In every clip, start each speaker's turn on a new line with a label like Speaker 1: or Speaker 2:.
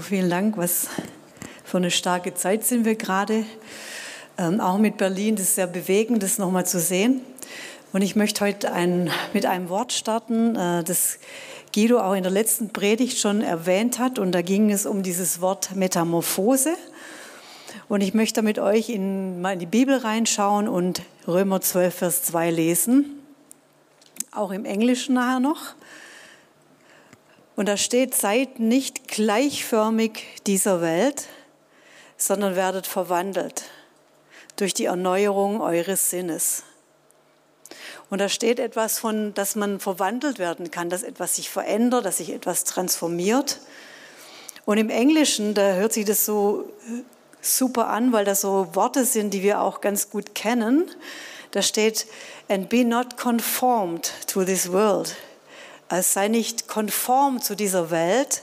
Speaker 1: Vielen Dank. Was für eine starke Zeit sind wir gerade. Ähm, auch mit Berlin, das ist sehr bewegend, das nochmal zu sehen. Und ich möchte heute ein, mit einem Wort starten, äh, das Guido auch in der letzten Predigt schon erwähnt hat. Und da ging es um dieses Wort Metamorphose. Und ich möchte mit euch in, mal in die Bibel reinschauen und Römer 12, Vers 2 lesen. Auch im Englischen nachher noch. Und da steht, seid nicht gleichförmig dieser Welt, sondern werdet verwandelt durch die Erneuerung eures Sinnes. Und da steht etwas von, dass man verwandelt werden kann, dass etwas sich verändert, dass sich etwas transformiert. Und im Englischen, da hört sich das so super an, weil das so Worte sind, die wir auch ganz gut kennen. Da steht, and be not conformed to this world, es sei nicht konform zu dieser Welt,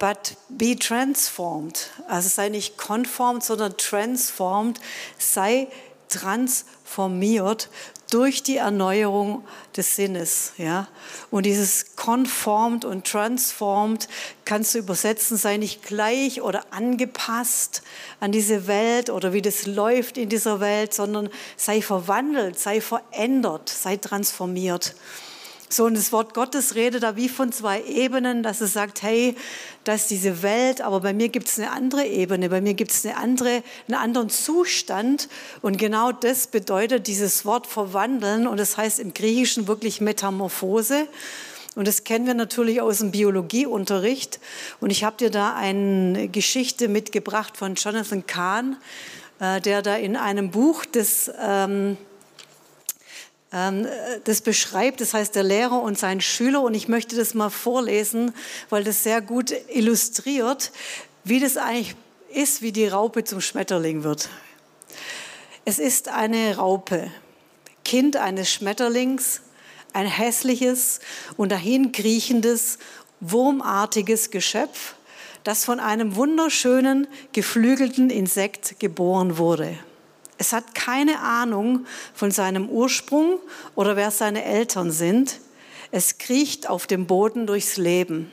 Speaker 1: but be transformed. Also sei nicht konform, sondern transformed, sei transformiert durch die Erneuerung des Sinnes. Ja? Und dieses conformed und transformed kannst du übersetzen, sei nicht gleich oder angepasst an diese Welt oder wie das läuft in dieser Welt, sondern sei verwandelt, sei verändert, sei transformiert. So, und das Wort Gottes redet da wie von zwei Ebenen, dass es sagt, hey, da ist diese Welt, aber bei mir gibt es eine andere Ebene, bei mir gibt es eine andere, einen anderen Zustand. Und genau das bedeutet dieses Wort verwandeln und das heißt im Griechischen wirklich Metamorphose. Und das kennen wir natürlich aus dem Biologieunterricht. Und ich habe dir da eine Geschichte mitgebracht von Jonathan Kahn, äh, der da in einem Buch des... Ähm, das beschreibt, das heißt der Lehrer und sein Schüler. Und ich möchte das mal vorlesen, weil das sehr gut illustriert, wie das eigentlich ist, wie die Raupe zum Schmetterling wird. Es ist eine Raupe, Kind eines Schmetterlings, ein hässliches und dahin kriechendes, wurmartiges Geschöpf, das von einem wunderschönen, geflügelten Insekt geboren wurde. Es hat keine Ahnung von seinem Ursprung oder wer seine Eltern sind. Es kriecht auf dem Boden durchs Leben.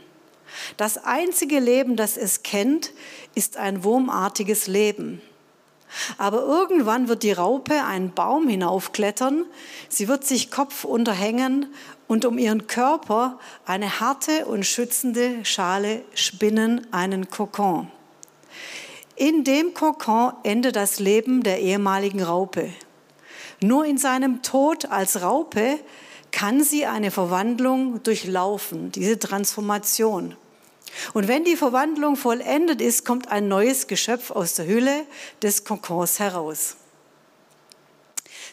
Speaker 1: Das einzige Leben, das es kennt, ist ein wurmartiges Leben. Aber irgendwann wird die Raupe einen Baum hinaufklettern, sie wird sich Kopf unterhängen und um ihren Körper eine harte und schützende Schale spinnen, einen Kokon. In dem Kokon endet das Leben der ehemaligen Raupe. Nur in seinem Tod als Raupe kann sie eine Verwandlung durchlaufen, diese Transformation. Und wenn die Verwandlung vollendet ist, kommt ein neues Geschöpf aus der Hülle des Kokons heraus.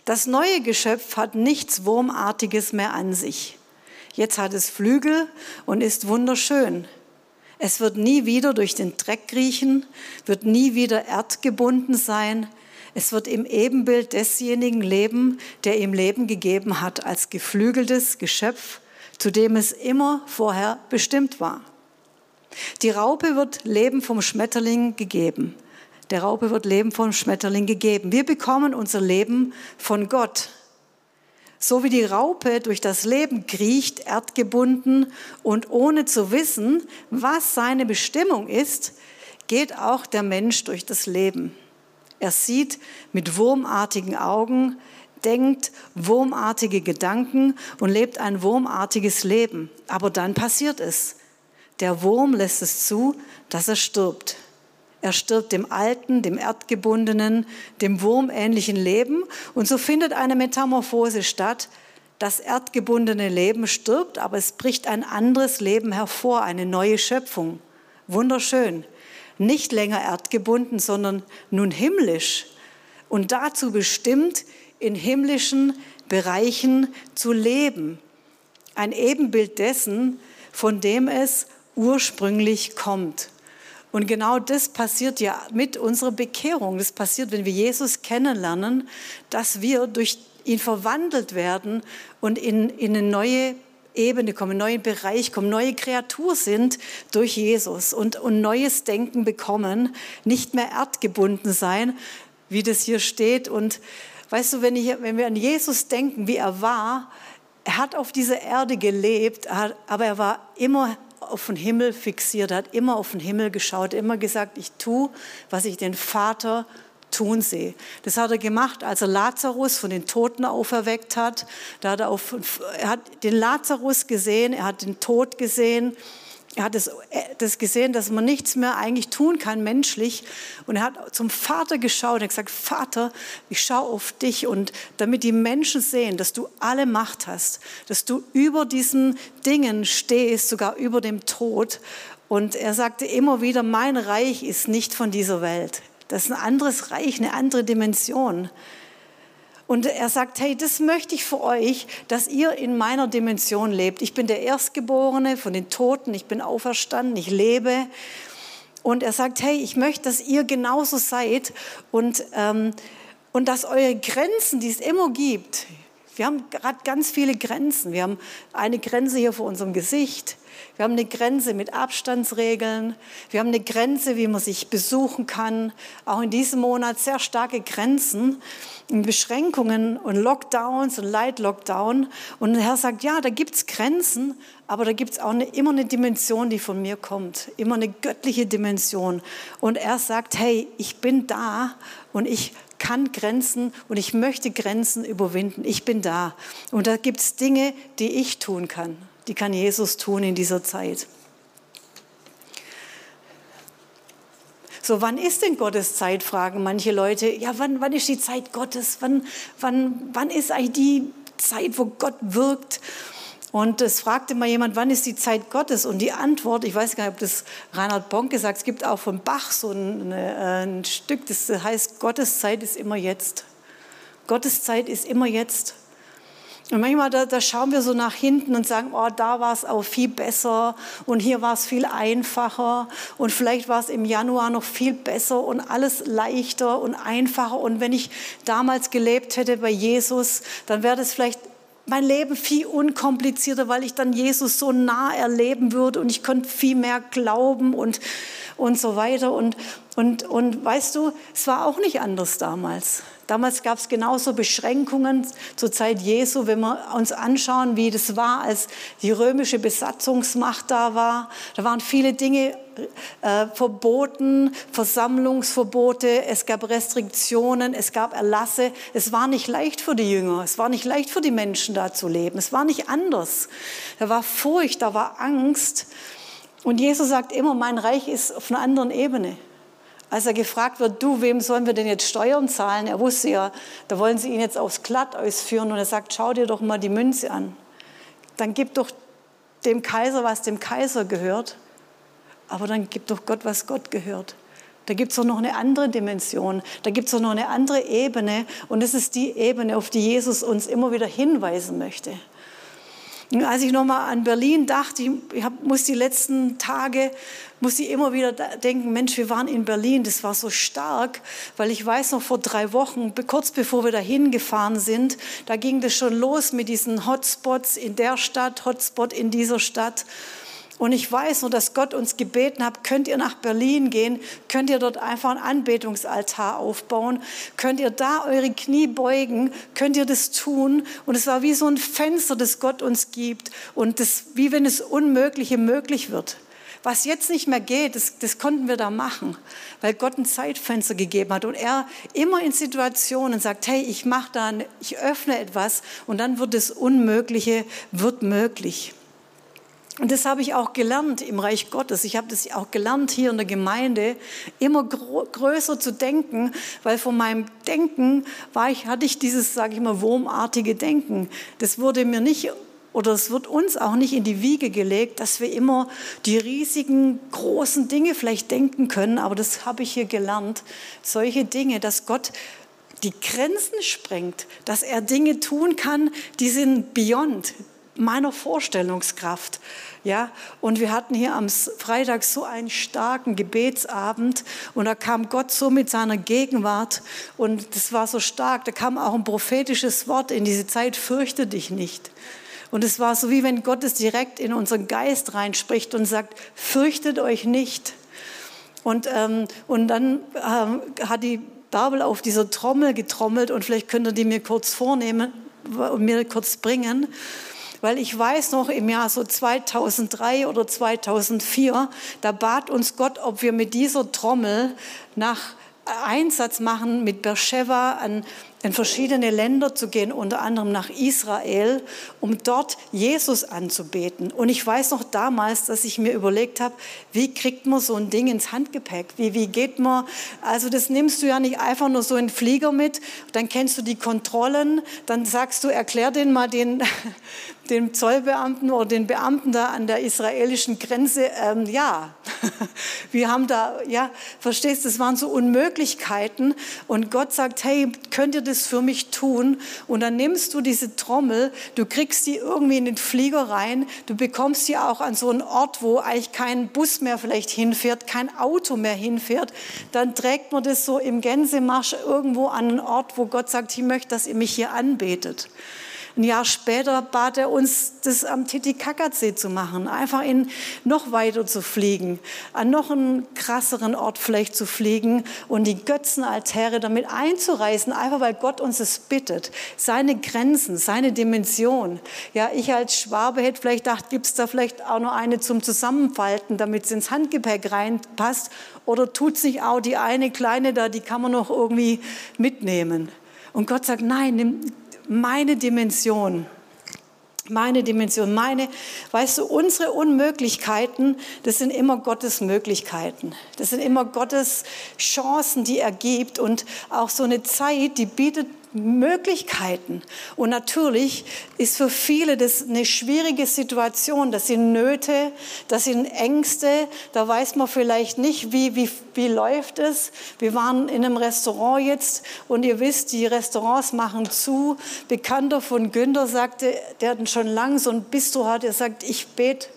Speaker 1: Das neue Geschöpf hat nichts Wurmartiges mehr an sich. Jetzt hat es Flügel und ist wunderschön. Es wird nie wieder durch den Dreck kriechen, wird nie wieder erdgebunden sein. Es wird im Ebenbild desjenigen leben, der ihm Leben gegeben hat, als geflügeltes Geschöpf, zu dem es immer vorher bestimmt war. Die Raupe wird Leben vom Schmetterling gegeben. Der Raupe wird Leben vom Schmetterling gegeben. Wir bekommen unser Leben von Gott. So wie die Raupe durch das Leben kriecht, erdgebunden und ohne zu wissen, was seine Bestimmung ist, geht auch der Mensch durch das Leben. Er sieht mit wurmartigen Augen, denkt wurmartige Gedanken und lebt ein wurmartiges Leben. Aber dann passiert es. Der Wurm lässt es zu, dass er stirbt. Er stirbt dem alten, dem erdgebundenen, dem wurmähnlichen Leben. Und so findet eine Metamorphose statt. Das erdgebundene Leben stirbt, aber es bricht ein anderes Leben hervor, eine neue Schöpfung. Wunderschön. Nicht länger erdgebunden, sondern nun himmlisch. Und dazu bestimmt, in himmlischen Bereichen zu leben. Ein Ebenbild dessen, von dem es ursprünglich kommt. Und genau das passiert ja mit unserer Bekehrung. Das passiert, wenn wir Jesus kennenlernen, dass wir durch ihn verwandelt werden und in, in eine neue Ebene kommen, einen neuen Bereich kommen, neue Kreatur sind durch Jesus und, und neues Denken bekommen, nicht mehr erdgebunden sein, wie das hier steht. Und weißt du, wenn, ich, wenn wir an Jesus denken, wie er war, er hat auf dieser Erde gelebt, aber er war immer auf den Himmel fixiert, er hat immer auf den Himmel geschaut, immer gesagt, ich tue, was ich den Vater tun sehe. Das hat er gemacht, als er Lazarus von den Toten auferweckt hat. Da hat er, auf, er hat den Lazarus gesehen, er hat den Tod gesehen, er hat das, das gesehen, dass man nichts mehr eigentlich tun kann menschlich. Und er hat zum Vater geschaut und hat gesagt, Vater, ich schaue auf dich. Und damit die Menschen sehen, dass du alle Macht hast, dass du über diesen Dingen stehst, sogar über dem Tod. Und er sagte immer wieder, mein Reich ist nicht von dieser Welt. Das ist ein anderes Reich, eine andere Dimension. Und er sagt, hey, das möchte ich für euch, dass ihr in meiner Dimension lebt. Ich bin der Erstgeborene von den Toten, ich bin auferstanden, ich lebe. Und er sagt, hey, ich möchte, dass ihr genauso seid und, ähm, und dass eure Grenzen, die es immer gibt, wir haben gerade ganz viele Grenzen. Wir haben eine Grenze hier vor unserem Gesicht. Wir haben eine Grenze mit Abstandsregeln. Wir haben eine Grenze, wie man sich besuchen kann. Auch in diesem Monat sehr starke Grenzen, Beschränkungen und Lockdowns und Light Lockdown. Und der Herr sagt, ja, da gibt es Grenzen, aber da gibt es auch eine, immer eine Dimension, die von mir kommt. Immer eine göttliche Dimension. Und er sagt, hey, ich bin da und ich kann Grenzen und ich möchte Grenzen überwinden. Ich bin da. Und da gibt es Dinge, die ich tun kann die kann Jesus tun in dieser Zeit. So, wann ist denn Gottes Zeit, fragen manche Leute. Ja, wann, wann ist die Zeit Gottes? Wann, wann, wann ist eigentlich die Zeit, wo Gott wirkt? Und es fragte mal jemand, wann ist die Zeit Gottes? Und die Antwort, ich weiß gar nicht, ob das Reinhard Bonke sagt, es gibt auch von Bach so ein, ein Stück, das heißt, Gottes Zeit ist immer jetzt. Gottes Zeit ist immer jetzt. Und manchmal, da, da, schauen wir so nach hinten und sagen, oh, da war es auch viel besser und hier war es viel einfacher und vielleicht war es im Januar noch viel besser und alles leichter und einfacher. Und wenn ich damals gelebt hätte bei Jesus, dann wäre das vielleicht mein Leben viel unkomplizierter, weil ich dann Jesus so nah erleben würde und ich könnte viel mehr glauben und, und so weiter. Und, und, und weißt du, es war auch nicht anders damals. Damals gab es genauso Beschränkungen zur Zeit Jesu, wenn wir uns anschauen, wie das war, als die römische Besatzungsmacht da war. Da waren viele Dinge äh, verboten, Versammlungsverbote, es gab Restriktionen, es gab Erlasse. Es war nicht leicht für die Jünger, es war nicht leicht für die Menschen da zu leben. Es war nicht anders. Da war Furcht, da war Angst. Und Jesus sagt immer, mein Reich ist auf einer anderen Ebene. Als er gefragt wird, du, wem sollen wir denn jetzt Steuern zahlen? Er wusste ja, da wollen sie ihn jetzt aufs Glatteis führen. Und er sagt, schau dir doch mal die Münze an. Dann gib doch dem Kaiser, was dem Kaiser gehört. Aber dann gib doch Gott, was Gott gehört. Da gibt es doch noch eine andere Dimension. Da gibt es doch noch eine andere Ebene. Und das ist die Ebene, auf die Jesus uns immer wieder hinweisen möchte. Und als ich nochmal an Berlin dachte, ich hab, muss die letzten Tage, muss ich immer wieder denken, Mensch, wir waren in Berlin, das war so stark, weil ich weiß noch vor drei Wochen, kurz bevor wir dahin gefahren sind, da ging das schon los mit diesen Hotspots in der Stadt, Hotspot in dieser Stadt. Und ich weiß nur, dass Gott uns gebeten hat, könnt ihr nach Berlin gehen, könnt ihr dort einfach einen Anbetungsaltar aufbauen, könnt ihr da eure Knie beugen, könnt ihr das tun. Und es war wie so ein Fenster, das Gott uns gibt und das, wie wenn es Unmögliche möglich wird. Was jetzt nicht mehr geht, das, das konnten wir da machen, weil Gott ein Zeitfenster gegeben hat und er immer in Situationen sagt, hey, ich mache da, ich öffne etwas und dann wird das Unmögliche wird möglich. Und das habe ich auch gelernt im Reich Gottes. Ich habe das auch gelernt hier in der Gemeinde, immer größer zu denken, weil von meinem Denken war ich, hatte ich dieses, sage ich mal, wurmartige Denken. Das wurde mir nicht oder es wird uns auch nicht in die Wiege gelegt, dass wir immer die riesigen, großen Dinge vielleicht denken können. Aber das habe ich hier gelernt. Solche Dinge, dass Gott die Grenzen sprengt, dass er Dinge tun kann, die sind beyond, meiner Vorstellungskraft. Ja, und wir hatten hier am Freitag so einen starken Gebetsabend und da kam Gott so mit seiner Gegenwart und das war so stark. Da kam auch ein prophetisches Wort in diese Zeit, fürchte dich nicht. Und es war so wie wenn Gott es direkt in unseren Geist reinspricht und sagt, fürchtet euch nicht. Und, ähm, und dann ähm, hat die Bärbel auf dieser Trommel getrommelt und vielleicht könnt ihr die mir kurz vornehmen und mir kurz bringen. Weil ich weiß noch im Jahr so 2003 oder 2004, da bat uns Gott, ob wir mit dieser Trommel nach Einsatz machen mit Beersheba an in verschiedene Länder zu gehen, unter anderem nach Israel, um dort Jesus anzubeten. Und ich weiß noch damals, dass ich mir überlegt habe, wie kriegt man so ein Ding ins Handgepäck? Wie, wie geht man, also das nimmst du ja nicht einfach nur so in Flieger mit, dann kennst du die Kontrollen, dann sagst du, erklär den mal den, den Zollbeamten oder den Beamten da an der israelischen Grenze, ähm, ja, wir haben da, ja, verstehst, das waren so Unmöglichkeiten und Gott sagt, hey, könnt ihr das für mich tun? Und dann nimmst du diese Trommel, du kriegst die irgendwie in den Flieger rein, du bekommst sie auch an so einen Ort, wo eigentlich kein Bus mehr vielleicht hinfährt, kein Auto mehr hinfährt, dann trägt man das so im Gänsemarsch irgendwo an einen Ort, wo Gott sagt, ich möchte, dass ihr mich hier anbetet. Ein Jahr später bat er uns, das am Titicacasee zu machen, einfach in noch weiter zu fliegen, an noch einen krasseren Ort vielleicht zu fliegen und die Götzenaltäre damit einzureißen, einfach weil Gott uns es bittet. Seine Grenzen, seine Dimension. Ja, ich als Schwabe hätte vielleicht gedacht, gibt es da vielleicht auch noch eine zum Zusammenfalten, damit es ins Handgepäck reinpasst oder tut sich auch die eine kleine da, die kann man noch irgendwie mitnehmen. Und Gott sagt, nein, nimm, meine Dimension. Meine Dimension, meine, weißt du, unsere Unmöglichkeiten, das sind immer Gottes Möglichkeiten. Das sind immer Gottes Chancen, die er gibt. Und auch so eine Zeit, die bietet Möglichkeiten. Und natürlich ist für viele das eine schwierige Situation. Das sind Nöte, das sind Ängste. Da weiß man vielleicht nicht, wie, wie, wie läuft es. Wir waren in einem Restaurant jetzt und ihr wisst, die Restaurants machen zu. Bekannter von Günther sagte, der hat schon lange so ein Bistro hat, er sagt, ich bete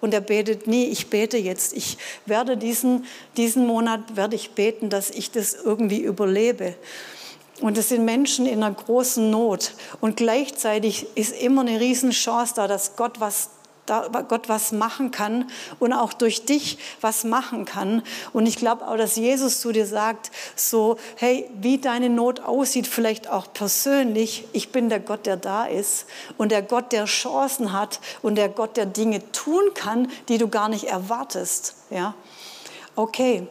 Speaker 1: und er betet nie, ich bete jetzt. Ich werde diesen, diesen Monat werde ich beten, dass ich das irgendwie überlebe. Und es sind Menschen in einer großen Not. Und gleichzeitig ist immer eine Riesenchance da, dass Gott was Gott was machen kann und auch durch dich was machen kann. Und ich glaube auch, dass Jesus zu dir sagt, so, hey, wie deine Not aussieht, vielleicht auch persönlich, ich bin der Gott, der da ist und der Gott, der Chancen hat und der Gott, der Dinge tun kann, die du gar nicht erwartest. Ja, okay.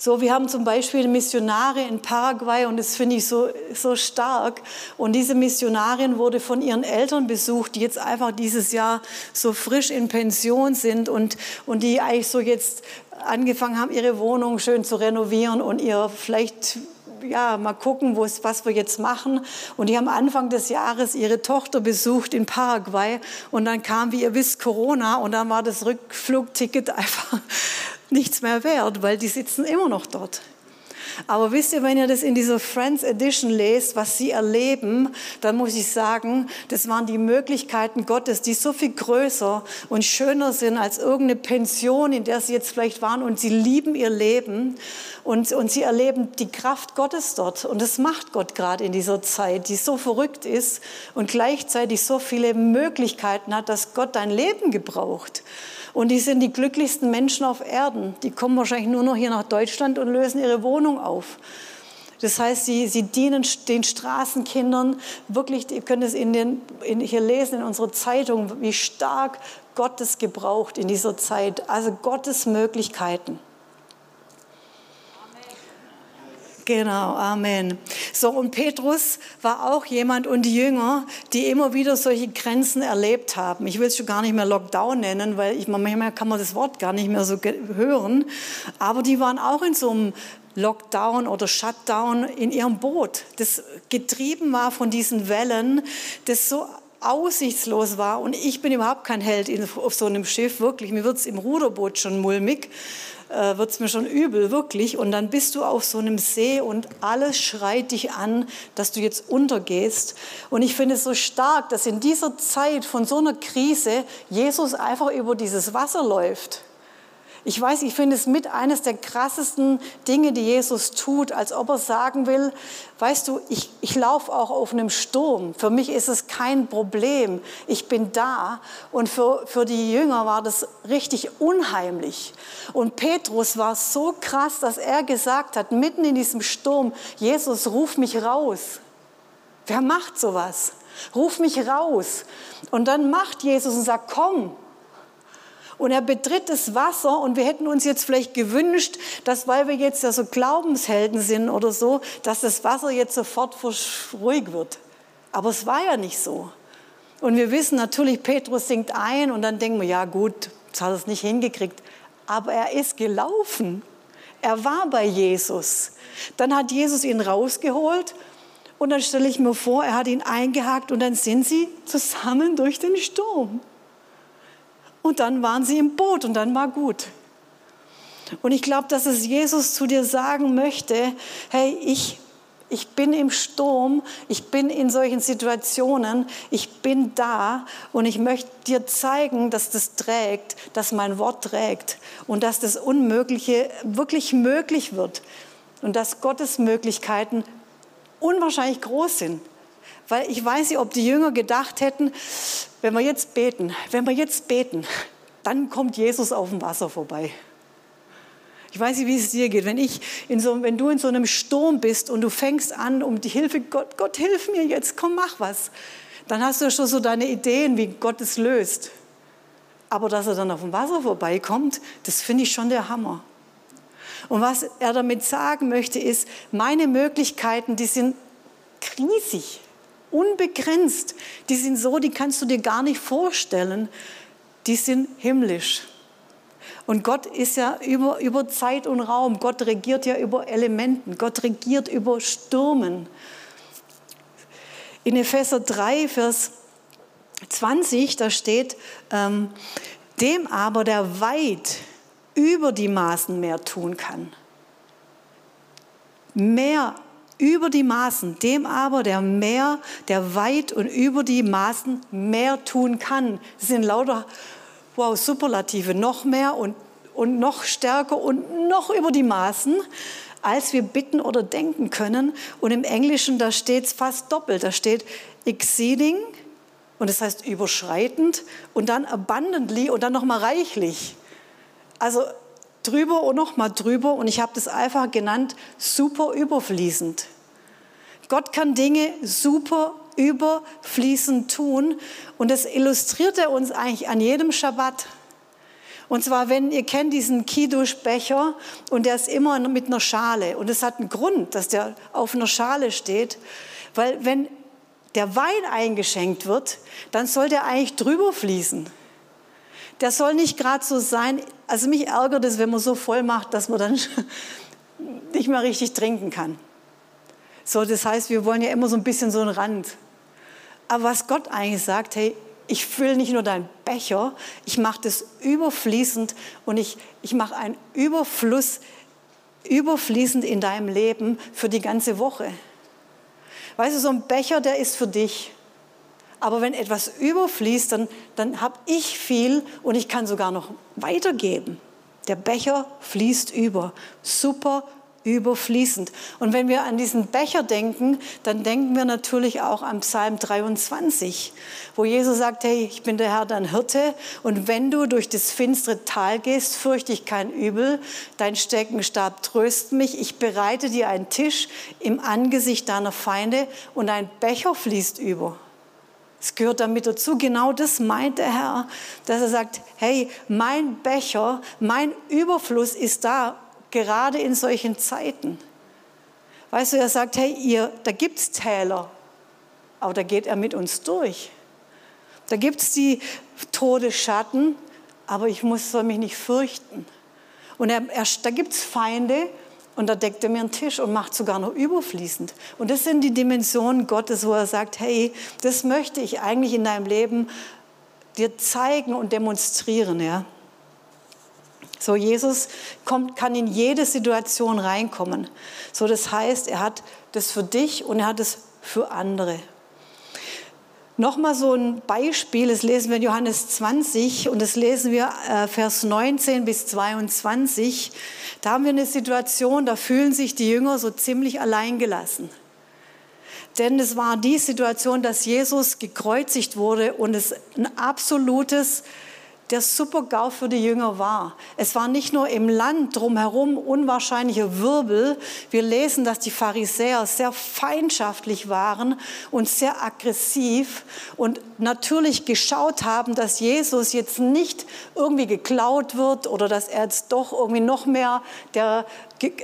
Speaker 1: So, wir haben zum Beispiel Missionare in Paraguay und das finde ich so, so stark. Und diese Missionarin wurde von ihren Eltern besucht, die jetzt einfach dieses Jahr so frisch in Pension sind und, und die eigentlich so jetzt angefangen haben, ihre Wohnung schön zu renovieren und ihr vielleicht ja, mal gucken, was wir jetzt machen. Und die haben Anfang des Jahres ihre Tochter besucht in Paraguay. Und dann kam, wie ihr wisst, Corona. Und dann war das Rückflugticket einfach nichts mehr wert, weil die sitzen immer noch dort. Aber wisst ihr, wenn ihr das in dieser Friends Edition lest, was sie erleben, dann muss ich sagen, das waren die Möglichkeiten Gottes, die so viel größer und schöner sind als irgendeine Pension, in der sie jetzt vielleicht waren und sie lieben ihr Leben und, und sie erleben die Kraft Gottes dort. Und das macht Gott gerade in dieser Zeit, die so verrückt ist und gleichzeitig so viele Möglichkeiten hat, dass Gott dein Leben gebraucht. Und die sind die glücklichsten Menschen auf Erden. Die kommen wahrscheinlich nur noch hier nach Deutschland und lösen ihre Wohnung auf. Das heißt, sie, sie dienen den Straßenkindern wirklich, ihr könnt es in den, in, hier lesen in unserer Zeitung, wie stark Gott es gebraucht in dieser Zeit. Also Gottes Möglichkeiten. Genau, Amen. So, und Petrus war auch jemand und die Jünger, die immer wieder solche Grenzen erlebt haben. Ich will es schon gar nicht mehr Lockdown nennen, weil ich, manchmal kann man das Wort gar nicht mehr so hören. Aber die waren auch in so einem Lockdown oder Shutdown in ihrem Boot, das getrieben war von diesen Wellen, das so aussichtslos war. Und ich bin überhaupt kein Held auf so einem Schiff, wirklich. Mir wird es im Ruderboot schon mulmig äh, wird es mir schon übel, wirklich. Und dann bist du auf so einem See und alles schreit dich an, dass du jetzt untergehst. Und ich finde es so stark, dass in dieser Zeit von so einer Krise Jesus einfach über dieses Wasser läuft. Ich weiß, ich finde es mit eines der krassesten Dinge, die Jesus tut, als ob er sagen will, weißt du, ich, ich laufe auch auf einem Sturm. Für mich ist es kein Problem. Ich bin da. Und für, für die Jünger war das richtig unheimlich. Und Petrus war so krass, dass er gesagt hat, mitten in diesem Sturm, Jesus, ruf mich raus. Wer macht sowas? Ruf mich raus. Und dann macht Jesus und sagt, komm. Und er betritt das Wasser und wir hätten uns jetzt vielleicht gewünscht, dass weil wir jetzt ja so Glaubenshelden sind oder so, dass das Wasser jetzt sofort ruhig wird. Aber es war ja nicht so. Und wir wissen natürlich, Petrus singt ein und dann denken wir, ja gut, jetzt hat er es nicht hingekriegt. Aber er ist gelaufen. Er war bei Jesus. Dann hat Jesus ihn rausgeholt und dann stelle ich mir vor, er hat ihn eingehakt und dann sind sie zusammen durch den Sturm. Und dann waren sie im Boot und dann war gut. Und ich glaube, dass es Jesus zu dir sagen möchte, hey, ich, ich bin im Sturm, ich bin in solchen Situationen, ich bin da und ich möchte dir zeigen, dass das trägt, dass mein Wort trägt und dass das Unmögliche wirklich möglich wird und dass Gottes Möglichkeiten unwahrscheinlich groß sind. Weil ich weiß nicht, ob die Jünger gedacht hätten, wenn wir jetzt beten, wenn wir jetzt beten, dann kommt Jesus auf dem Wasser vorbei. Ich weiß nicht, wie es dir geht. Wenn, ich in so, wenn du in so einem Sturm bist und du fängst an um die Hilfe, Gott, Gott, hilf mir jetzt, komm, mach was. Dann hast du ja schon so deine Ideen, wie Gott es löst. Aber dass er dann auf dem Wasser vorbeikommt, das finde ich schon der Hammer. Und was er damit sagen möchte, ist, meine Möglichkeiten, die sind riesig, unbegrenzt. Die sind so, die kannst du dir gar nicht vorstellen. Die sind himmlisch. Und Gott ist ja über, über Zeit und Raum. Gott regiert ja über Elementen. Gott regiert über Stürmen. In Epheser 3, Vers 20, da steht, ähm, dem aber, der weit über die Maßen mehr tun kann. Mehr über die Maßen, dem aber, der mehr, der weit und über die Maßen mehr tun kann. Das sind lauter, wow, Superlative, noch mehr und, und noch stärker und noch über die Maßen, als wir bitten oder denken können. Und im Englischen, da steht es fast doppelt. Da steht exceeding, und das heißt überschreitend, und dann abundantly und dann nochmal reichlich. Also drüber und nochmal drüber und ich habe das einfach genannt, super überfließend. Gott kann Dinge super überfließend tun und das illustriert er uns eigentlich an jedem Schabbat. Und zwar, wenn ihr kennt diesen Kiddush-Becher und der ist immer mit einer Schale und es hat einen Grund, dass der auf einer Schale steht, weil wenn der Wein eingeschenkt wird, dann soll der eigentlich drüber fließen. Der soll nicht gerade so sein, also mich ärgert es, wenn man so voll macht, dass man dann nicht mehr richtig trinken kann. So, das heißt, wir wollen ja immer so ein bisschen so einen Rand. Aber was Gott eigentlich sagt, hey, ich fülle nicht nur deinen Becher, ich mache das überfließend und ich, ich mache einen Überfluss überfließend in deinem Leben für die ganze Woche. Weißt du, so ein Becher, der ist für dich. Aber wenn etwas überfließt, dann, dann habe ich viel und ich kann sogar noch weitergeben. Der Becher fließt über. Super überfließend. Und wenn wir an diesen Becher denken, dann denken wir natürlich auch an Psalm 23, wo Jesus sagt, hey, ich bin der Herr, dein Hirte, und wenn du durch das finstere Tal gehst, fürchte ich kein Übel, dein Steckenstab tröst mich, ich bereite dir einen Tisch im Angesicht deiner Feinde und ein Becher fließt über. Es gehört damit dazu. Genau das meint der Herr, dass er sagt, hey, mein Becher, mein Überfluss ist da, gerade in solchen Zeiten. Weißt du, er sagt, hey, ihr, da gibt es Täler, aber da geht er mit uns durch. Da gibt es die Todesschatten, aber ich muss, soll mich nicht fürchten. Und er, er, da gibt es Feinde, und da deckt er mir einen Tisch und macht sogar noch überfließend. Und das sind die Dimensionen Gottes, wo er sagt, hey, das möchte ich eigentlich in deinem Leben dir zeigen und demonstrieren. Ja? So, Jesus kommt, kann in jede Situation reinkommen. So, das heißt, er hat das für dich und er hat es für andere. Nochmal so ein Beispiel, das lesen wir in Johannes 20 und das lesen wir äh, Vers 19 bis 22. Da haben wir eine Situation, da fühlen sich die Jünger so ziemlich alleingelassen. Denn es war die Situation, dass Jesus gekreuzigt wurde und es ein absolutes der Super-GAU für die Jünger war. Es war nicht nur im Land drumherum unwahrscheinlicher Wirbel. Wir lesen, dass die Pharisäer sehr feindschaftlich waren und sehr aggressiv und natürlich geschaut haben, dass Jesus jetzt nicht irgendwie geklaut wird oder dass er jetzt doch irgendwie noch mehr der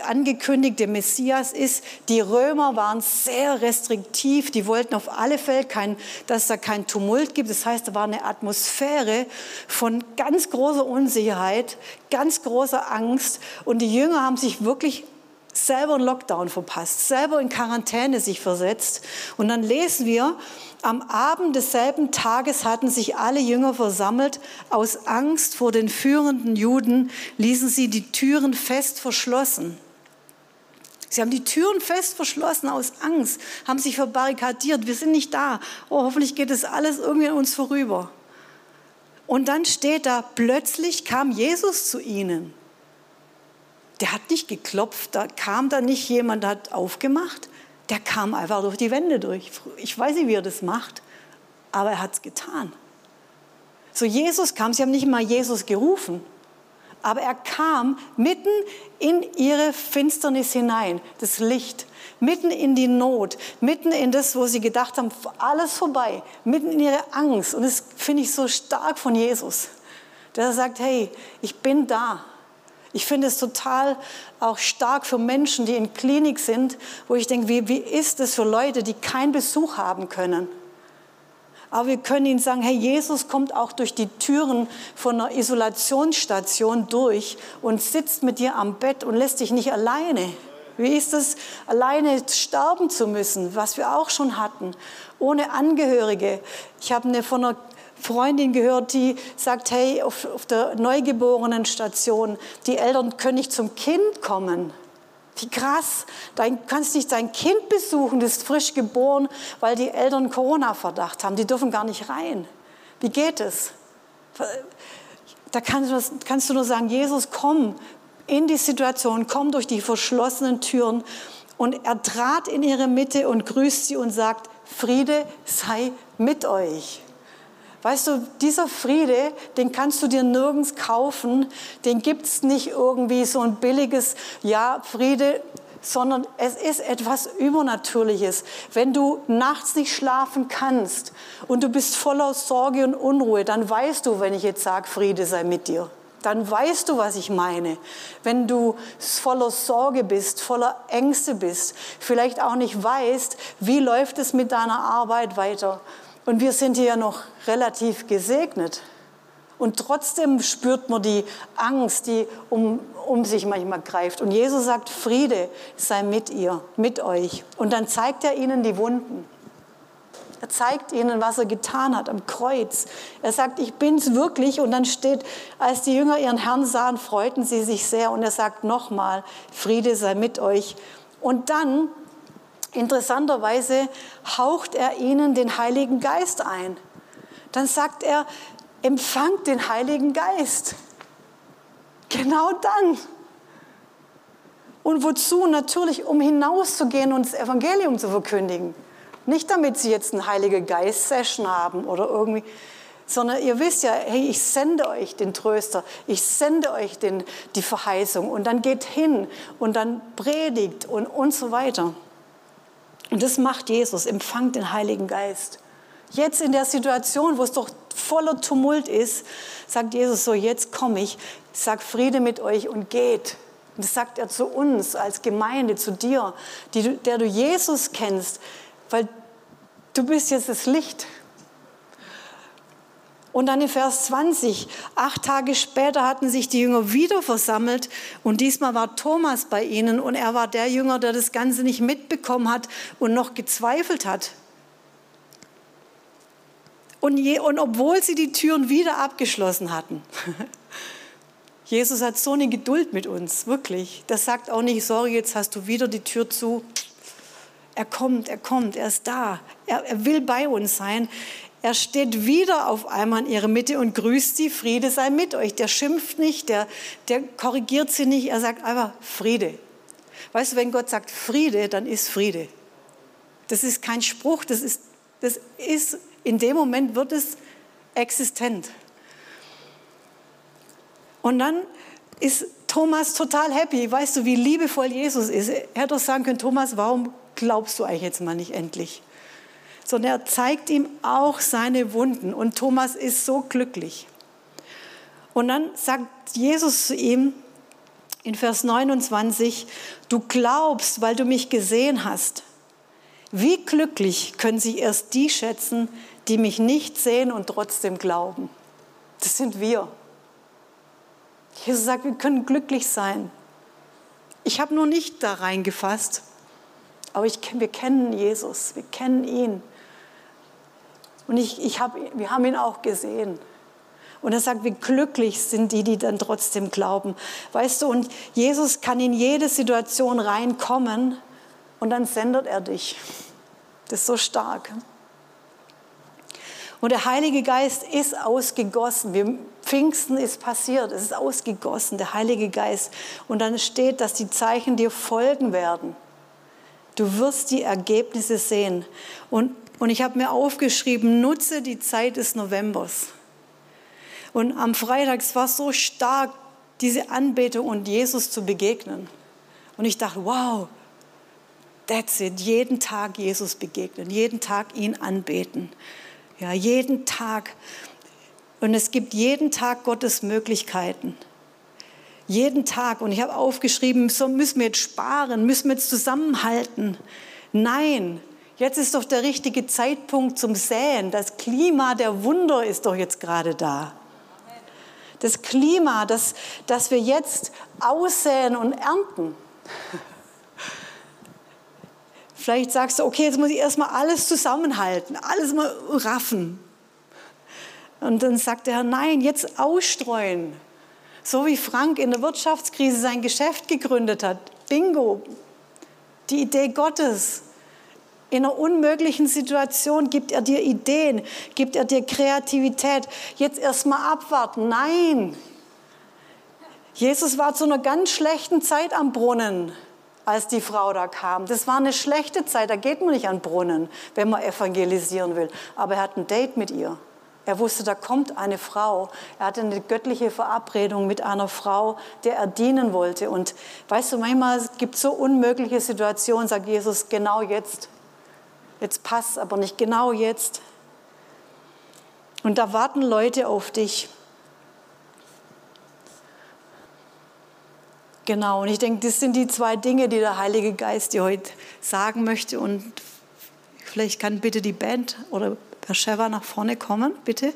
Speaker 1: angekündigte Messias ist. Die Römer waren sehr restriktiv, die wollten auf alle Fälle, kein, dass da kein Tumult gibt. Das heißt, da war eine Atmosphäre von ganz großer Unsicherheit, ganz großer Angst und die Jünger haben sich wirklich selber einen Lockdown verpasst, selber in Quarantäne sich versetzt. Und dann lesen wir, am Abend desselben Tages hatten sich alle Jünger versammelt. Aus Angst vor den führenden Juden ließen sie die Türen fest verschlossen. Sie haben die Türen fest verschlossen aus Angst, haben sich verbarrikadiert. Wir sind nicht da. Oh, hoffentlich geht es alles irgendwie an uns vorüber. Und dann steht da, plötzlich kam Jesus zu ihnen. Der hat nicht geklopft, da kam da nicht jemand, hat aufgemacht. Der kam einfach durch die Wände durch. Ich weiß nicht, wie er das macht, aber er hat es getan. So Jesus kam, sie haben nicht mal Jesus gerufen, aber er kam mitten in ihre Finsternis hinein, das Licht, mitten in die Not, mitten in das, wo sie gedacht haben, alles vorbei, mitten in ihre Angst. Und das finde ich so stark von Jesus, der sagt, hey, ich bin da, ich finde es total auch stark für Menschen, die in Klinik sind, wo ich denke, wie, wie ist es für Leute, die keinen Besuch haben können? Aber wir können ihnen sagen, hey, Jesus kommt auch durch die Türen von einer Isolationsstation durch und sitzt mit dir am Bett und lässt dich nicht alleine. Wie ist es, alleine sterben zu müssen, was wir auch schon hatten, ohne Angehörige? Ich habe eine von einer Freundin gehört, die sagt, hey, auf, auf der Neugeborenenstation, die Eltern können nicht zum Kind kommen. Wie krass, du kannst nicht dein Kind besuchen, das ist frisch geboren, weil die Eltern Corona-Verdacht haben. Die dürfen gar nicht rein. Wie geht es? Da kannst du, nur sagen, Jesus, komm in die Situation, komm durch die verschlossenen Türen. Und er trat in ihre Mitte und grüßt sie und sagt, Friede sei mit euch. Weißt du, dieser Friede, den kannst du dir nirgends kaufen, den gibt es nicht irgendwie so ein billiges, ja, Friede, sondern es ist etwas Übernatürliches. Wenn du nachts nicht schlafen kannst und du bist voller Sorge und Unruhe, dann weißt du, wenn ich jetzt sage, Friede sei mit dir. Dann weißt du, was ich meine. Wenn du voller Sorge bist, voller Ängste bist, vielleicht auch nicht weißt, wie läuft es mit deiner Arbeit weiter, und wir sind hier noch relativ gesegnet. Und trotzdem spürt man die Angst, die um, um sich manchmal greift. Und Jesus sagt, Friede sei mit ihr, mit euch. Und dann zeigt er ihnen die Wunden. Er zeigt ihnen, was er getan hat am Kreuz. Er sagt, ich bin's wirklich. Und dann steht, als die Jünger ihren Herrn sahen, freuten sie sich sehr. Und er sagt nochmal, Friede sei mit euch. Und dann Interessanterweise haucht er ihnen den Heiligen Geist ein. Dann sagt er, empfangt den Heiligen Geist. Genau dann. Und wozu? Natürlich, um hinauszugehen und das Evangelium zu verkündigen. Nicht damit sie jetzt eine Heilige Geist-Session haben oder irgendwie, sondern ihr wisst ja, hey, ich sende euch den Tröster, ich sende euch den, die Verheißung und dann geht hin und dann predigt und, und so weiter. Und das macht Jesus, empfangt den Heiligen Geist. Jetzt in der Situation, wo es doch voller Tumult ist, sagt Jesus so, jetzt komme ich, sag Friede mit euch und geht. Und das sagt er zu uns als Gemeinde, zu dir, die, der du Jesus kennst, weil du bist jetzt das Licht. Und dann in Vers 20, acht Tage später hatten sich die Jünger wieder versammelt und diesmal war Thomas bei ihnen und er war der Jünger, der das Ganze nicht mitbekommen hat und noch gezweifelt hat. Und, je, und obwohl sie die Türen wieder abgeschlossen hatten, Jesus hat so eine Geduld mit uns, wirklich. Das sagt auch nicht, sorry, jetzt hast du wieder die Tür zu. Er kommt, er kommt, er ist da. Er, er will bei uns sein. Er steht wieder auf einmal in ihrer Mitte und grüßt sie, Friede sei mit euch. Der schimpft nicht, der, der korrigiert sie nicht, er sagt einfach Friede. Weißt du, wenn Gott sagt Friede, dann ist Friede. Das ist kein Spruch, das ist, das ist in dem Moment wird es existent. Und dann ist Thomas total happy. Weißt du, wie liebevoll Jesus ist? Er hätte doch sagen können, Thomas, warum glaubst du eigentlich jetzt mal nicht endlich? Sondern er zeigt ihm auch seine Wunden und Thomas ist so glücklich. Und dann sagt Jesus zu ihm in Vers 29, du glaubst, weil du mich gesehen hast. Wie glücklich können sich erst die schätzen, die mich nicht sehen und trotzdem glauben. Das sind wir. Jesus sagt, wir können glücklich sein. Ich habe nur nicht da reingefasst, aber ich, wir kennen Jesus, wir kennen ihn. Und ich, ich hab, wir haben ihn auch gesehen. Und er sagt, wie glücklich sind die, die dann trotzdem glauben. Weißt du, und Jesus kann in jede Situation reinkommen und dann sendet er dich. Das ist so stark. Und der Heilige Geist ist ausgegossen. Wir, Pfingsten ist passiert, es ist ausgegossen, der Heilige Geist. Und dann steht, dass die Zeichen dir folgen werden. Du wirst die Ergebnisse sehen. Und, und ich habe mir aufgeschrieben, nutze die Zeit des Novembers. Und am Freitag, es war so stark, diese Anbetung und Jesus zu begegnen. Und ich dachte, wow, that's it, jeden Tag Jesus begegnen, jeden Tag ihn anbeten. Ja, jeden Tag. Und es gibt jeden Tag Gottes Möglichkeiten. Jeden Tag. Und ich habe aufgeschrieben, so müssen wir jetzt sparen, müssen wir jetzt zusammenhalten. Nein, jetzt ist doch der richtige Zeitpunkt zum Säen. Das Klima der Wunder ist doch jetzt gerade da. Das Klima, das, das wir jetzt aussäen und ernten. Vielleicht sagst du, okay, jetzt muss ich erstmal alles zusammenhalten, alles mal raffen. Und dann sagt der Herr, nein, jetzt ausstreuen. So wie Frank in der Wirtschaftskrise sein Geschäft gegründet hat. Bingo. Die Idee Gottes. In einer unmöglichen Situation gibt er dir Ideen, gibt er dir Kreativität. Jetzt erstmal abwarten. Nein. Jesus war zu einer ganz schlechten Zeit am Brunnen als die Frau da kam. Das war eine schlechte Zeit, da geht man nicht an Brunnen, wenn man evangelisieren will. Aber er hat ein Date mit ihr. Er wusste, da kommt eine Frau. Er hatte eine göttliche Verabredung mit einer Frau, der er dienen wollte. Und weißt du, manchmal gibt es so unmögliche Situationen, sagt Jesus, genau jetzt. Jetzt passt aber nicht genau jetzt. Und da warten Leute auf dich. Genau, und ich denke, das sind die zwei Dinge, die der Heilige Geist dir heute sagen möchte. Und vielleicht kann bitte die Band oder Herr Sheva nach vorne kommen, bitte.